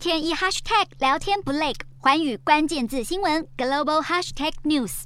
天一 hashtag 聊天不累，寰宇关键字新闻 global hashtag news。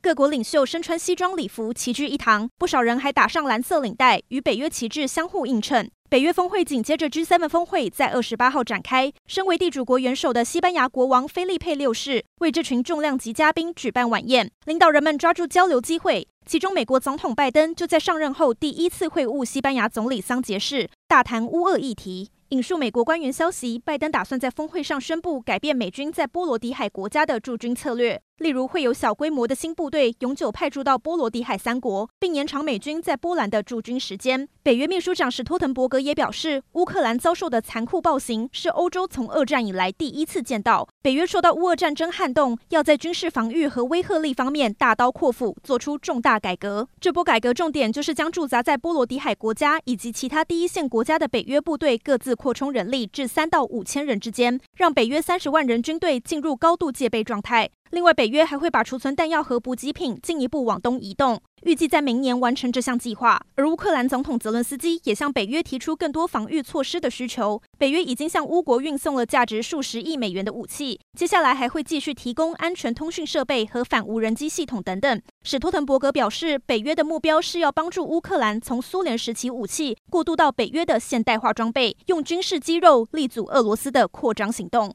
各国领袖身穿西装礼服齐聚一堂，不少人还打上蓝色领带，与北约旗帜相互映衬。北约峰会紧接着 G7 峰会在二十八号展开。身为地主国元首的西班牙国王菲利佩六世为这群重量级嘉宾举办晚宴，领导人们抓住交流机会。其中，美国总统拜登就在上任后第一次会晤西班牙总理桑杰士，大谈乌俄议题。引述美国官员消息，拜登打算在峰会上宣布改变美军在波罗的海国家的驻军策略，例如会有小规模的新部队永久派驻到波罗的海三国，并延长美军在波兰的驻军时间。北约秘书长史托滕伯格也表示，乌克兰遭受的残酷暴行是欧洲从二战以来第一次见到。北约受到乌俄战争撼动，要在军事防御和威慑力方面大刀阔斧做出重大改革。这波改革重点就是将驻扎在波罗的海国家以及其他第一线国家的北约部队各自扩充人力至三到五千人之间，让北约三十万人军队进入高度戒备状态。另外，北约还会把储存弹药和补给品进一步往东移动，预计在明年完成这项计划。而乌克兰总统泽伦斯基也向北约提出更多防御措施的需求。北约已经向乌国运送了价值数十亿美元的武器，接下来还会继续提供安全通讯设备和反无人机系统等等。史托滕伯格表示，北约的目标是要帮助乌克兰从苏联时期武器过渡到北约的现代化装备，用军事肌肉力阻俄罗斯的扩张行动。